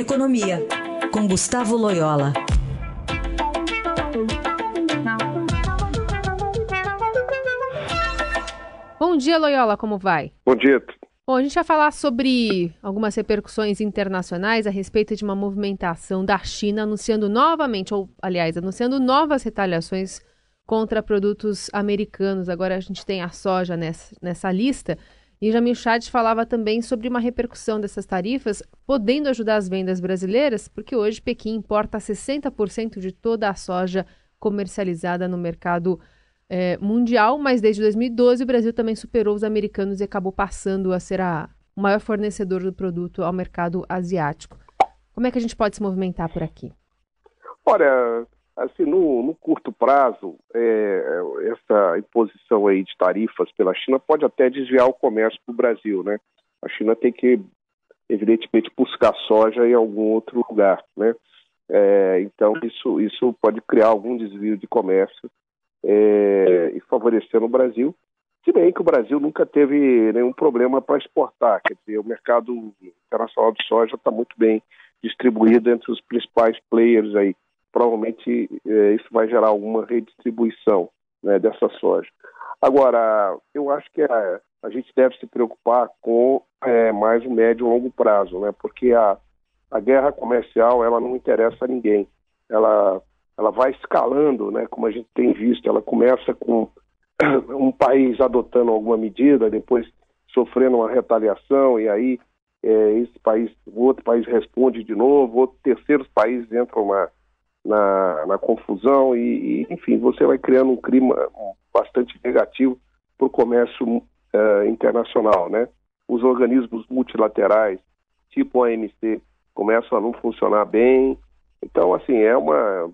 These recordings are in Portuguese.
Economia, com Gustavo Loyola. Bom dia, Loyola, como vai? Bom dia. Bom, a gente vai falar sobre algumas repercussões internacionais a respeito de uma movimentação da China anunciando novamente, ou aliás, anunciando novas retaliações contra produtos americanos. Agora a gente tem a soja nessa, nessa lista. E Jamil Chad falava também sobre uma repercussão dessas tarifas, podendo ajudar as vendas brasileiras, porque hoje Pequim importa 60% de toda a soja comercializada no mercado é, mundial, mas desde 2012 o Brasil também superou os americanos e acabou passando a ser a, o maior fornecedor do produto ao mercado asiático. Como é que a gente pode se movimentar por aqui? Olha, assim, no, no curto prazo, é, essa imposição aí de tarifas pela China pode até desviar o comércio para o Brasil, né? A China tem que, evidentemente, buscar soja em algum outro lugar, né? É, então, isso, isso pode criar algum desvio de comércio é, e favorecer o Brasil, se bem que o Brasil nunca teve nenhum problema para exportar, quer dizer, o mercado internacional de soja está muito bem distribuído entre os principais players aí provavelmente é, isso vai gerar alguma redistribuição né, dessa soja. Agora, eu acho que a, a gente deve se preocupar com é, mais o médio e longo prazo, né, porque a, a guerra comercial ela não interessa a ninguém. Ela, ela vai escalando, né, como a gente tem visto, ela começa com um país adotando alguma medida, depois sofrendo uma retaliação, e aí é, esse país, o outro país responde de novo, outros terceiros países entram na, na, na confusão e, e, enfim, você vai criando um clima bastante negativo para o comércio uh, internacional, né? Os organismos multilaterais, tipo a OMC, começam a não funcionar bem. Então, assim, é uma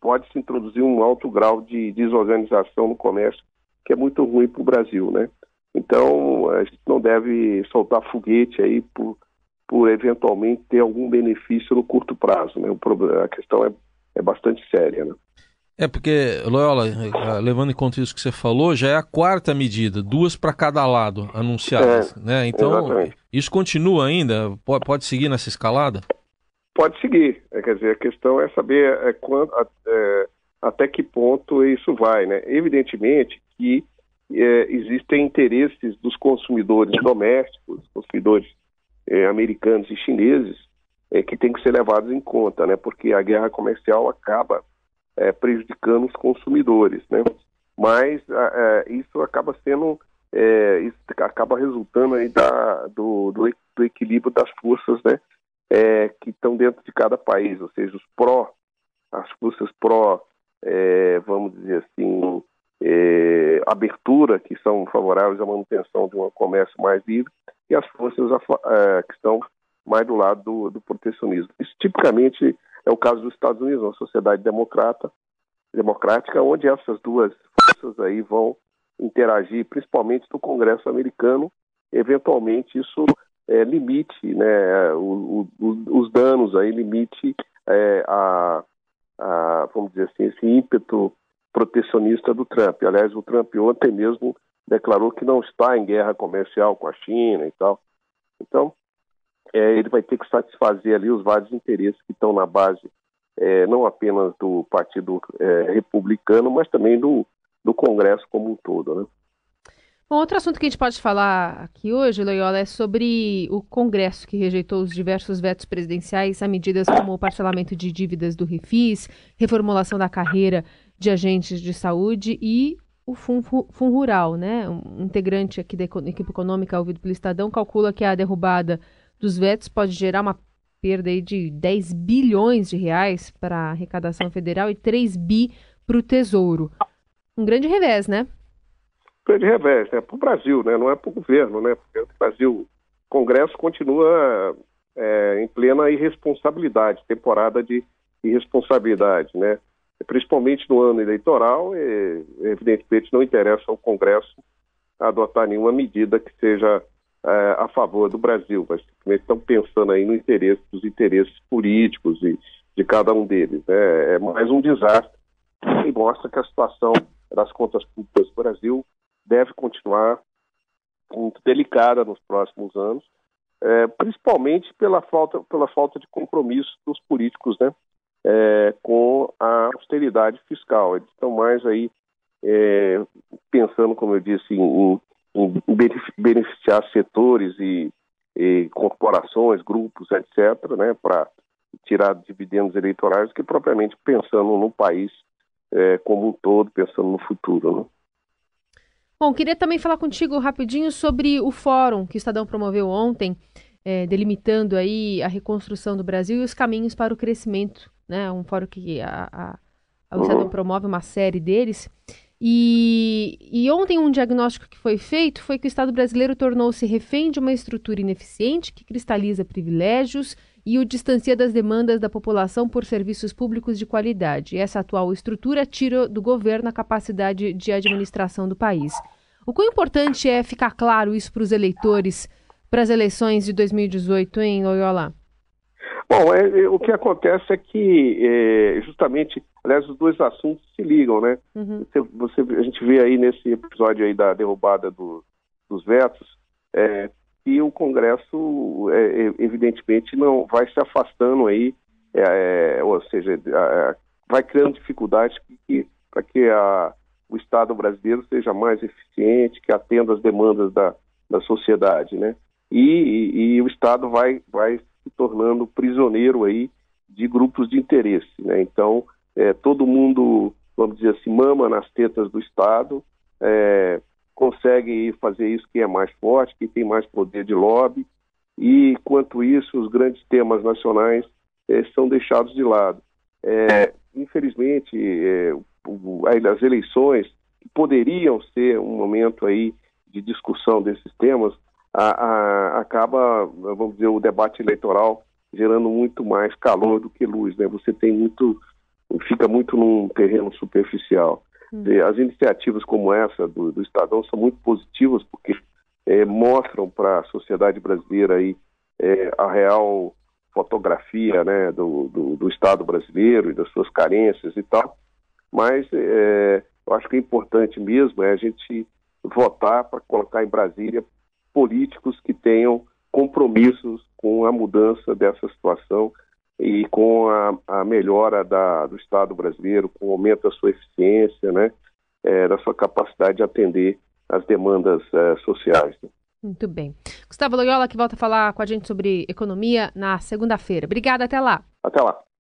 pode se introduzir um alto grau de desorganização no comércio que é muito ruim para o Brasil, né? Então, a gente não deve soltar foguete aí por, por eventualmente ter algum benefício no curto prazo, né? A questão é é bastante séria. Né? É porque, Loyola, eh, levando em conta isso que você falou, já é a quarta medida, duas para cada lado anunciadas. É, né? Então, exatamente. isso continua ainda? Pode, pode seguir nessa escalada? Pode seguir. É, quer dizer, a questão é saber é, quando, é, até que ponto isso vai. Né? Evidentemente que é, existem interesses dos consumidores domésticos, consumidores é, americanos e chineses, é, que tem que ser levados em conta, né? Porque a guerra comercial acaba é, prejudicando os consumidores, né? Mas é, isso acaba sendo, é, isso acaba resultando aí da, do, do, do equilíbrio das forças, né? É, que estão dentro de cada país, ou seja, os pró, as forças pró, é, vamos dizer assim, abertura, que são favoráveis à manutenção de um comércio mais livre, e as forças que estão mais do lado do, do protecionismo. Isso tipicamente é o caso dos Estados Unidos, uma sociedade democrata, democrática, onde essas duas forças aí vão interagir, principalmente no Congresso americano, eventualmente isso é, limite né, o, o, os danos aí, limite é, a, a, vamos dizer assim, esse ímpeto protecionista do Trump. Aliás, o Trump ontem mesmo declarou que não está em guerra comercial com a China e tal. Então, é, ele vai ter que satisfazer ali os vários interesses que estão na base, é, não apenas do Partido é, Republicano, mas também do, do Congresso como um todo, né? Bom, outro assunto que a gente pode falar aqui hoje, Loyola, é sobre o Congresso que rejeitou os diversos vetos presidenciais a medidas como o parcelamento de dívidas do Refis, reformulação da carreira de agentes de saúde e o Fundo Rural, né? Um integrante aqui da equipe econômica ouvido pelo Estadão calcula que a derrubada dos vetos pode gerar uma perda de 10 bilhões de reais para a arrecadação federal e 3 bi para o Tesouro. Um grande revés, né? Grande revés, né? Para o Brasil, né? Não é para o governo, né? Porque o Brasil, o Congresso continua é, em plena irresponsabilidade, temporada de irresponsabilidade, né? Principalmente no ano eleitoral, e, evidentemente não interessa ao Congresso adotar nenhuma medida que seja a favor do Brasil, mas estão pensando aí no interesse dos interesses políticos e de cada um deles. É, é mais um desastre e mostra que a situação das contas públicas do Brasil deve continuar muito delicada nos próximos anos é, principalmente pela falta, pela falta de compromisso dos políticos né, é, com a austeridade fiscal. Eles estão mais aí é, pensando, como eu disse, em, em beneficiar setores e, e, corporações, grupos, etc., né, para tirar dividendos eleitorais, que propriamente pensando no país é, como um todo, pensando no futuro. Né? Bom, queria também falar contigo rapidinho sobre o fórum que o Estadão promoveu ontem, é, delimitando aí a reconstrução do Brasil e os caminhos para o crescimento, né? Um fórum que a, a, a o Estadão uhum. promove uma série deles. E, e, ontem um diagnóstico que foi feito foi que o Estado brasileiro tornou-se refém de uma estrutura ineficiente que cristaliza privilégios e o distancia das demandas da população por serviços públicos de qualidade. Essa atual estrutura tira do governo a capacidade de administração do país. O quão importante é ficar claro isso para os eleitores para as eleições de 2018, hein, Loyola? Bom, é, é, o que acontece é que, é, justamente, aliás, os dois assuntos se ligam, né? Uhum. Você, você, a gente vê aí nesse episódio aí da derrubada do, dos vetos, é, que o Congresso, é, é, evidentemente, não vai se afastando aí, é, é ou seja, vai criando dificuldades para que a, o Estado brasileiro seja mais eficiente, que atenda às demandas da, da sociedade, né? E, e, e, o Estado vai, vai se tornando prisioneiro aí de grupos de interesse, né? Então, é, todo mundo, vamos dizer assim, mama nas tetas do Estado, é, consegue fazer isso quem é mais forte, quem tem mais poder de lobby, e quanto isso, os grandes temas nacionais é, são deixados de lado. É, infelizmente, é, o, as eleições poderiam ser um momento aí de discussão desses temas, a, a, acaba, vamos dizer, o debate eleitoral gerando muito mais calor do que luz, né? Você tem muito, fica muito num terreno superficial. Hum. As iniciativas como essa do, do Estadão são muito positivas porque é, mostram para a sociedade brasileira aí, é, a real fotografia né, do, do, do, Estado brasileiro e das suas carências e tal. Mas é, eu acho que é importante mesmo é a gente votar para colocar em Brasília políticos que tenham compromissos com a mudança dessa situação e com a, a melhora da, do Estado brasileiro, com o aumento da sua eficiência, né, é, da sua capacidade de atender às demandas é, sociais. Né. Muito bem. Gustavo Loyola, que volta a falar com a gente sobre economia na segunda-feira. Obrigada, até lá. Até lá.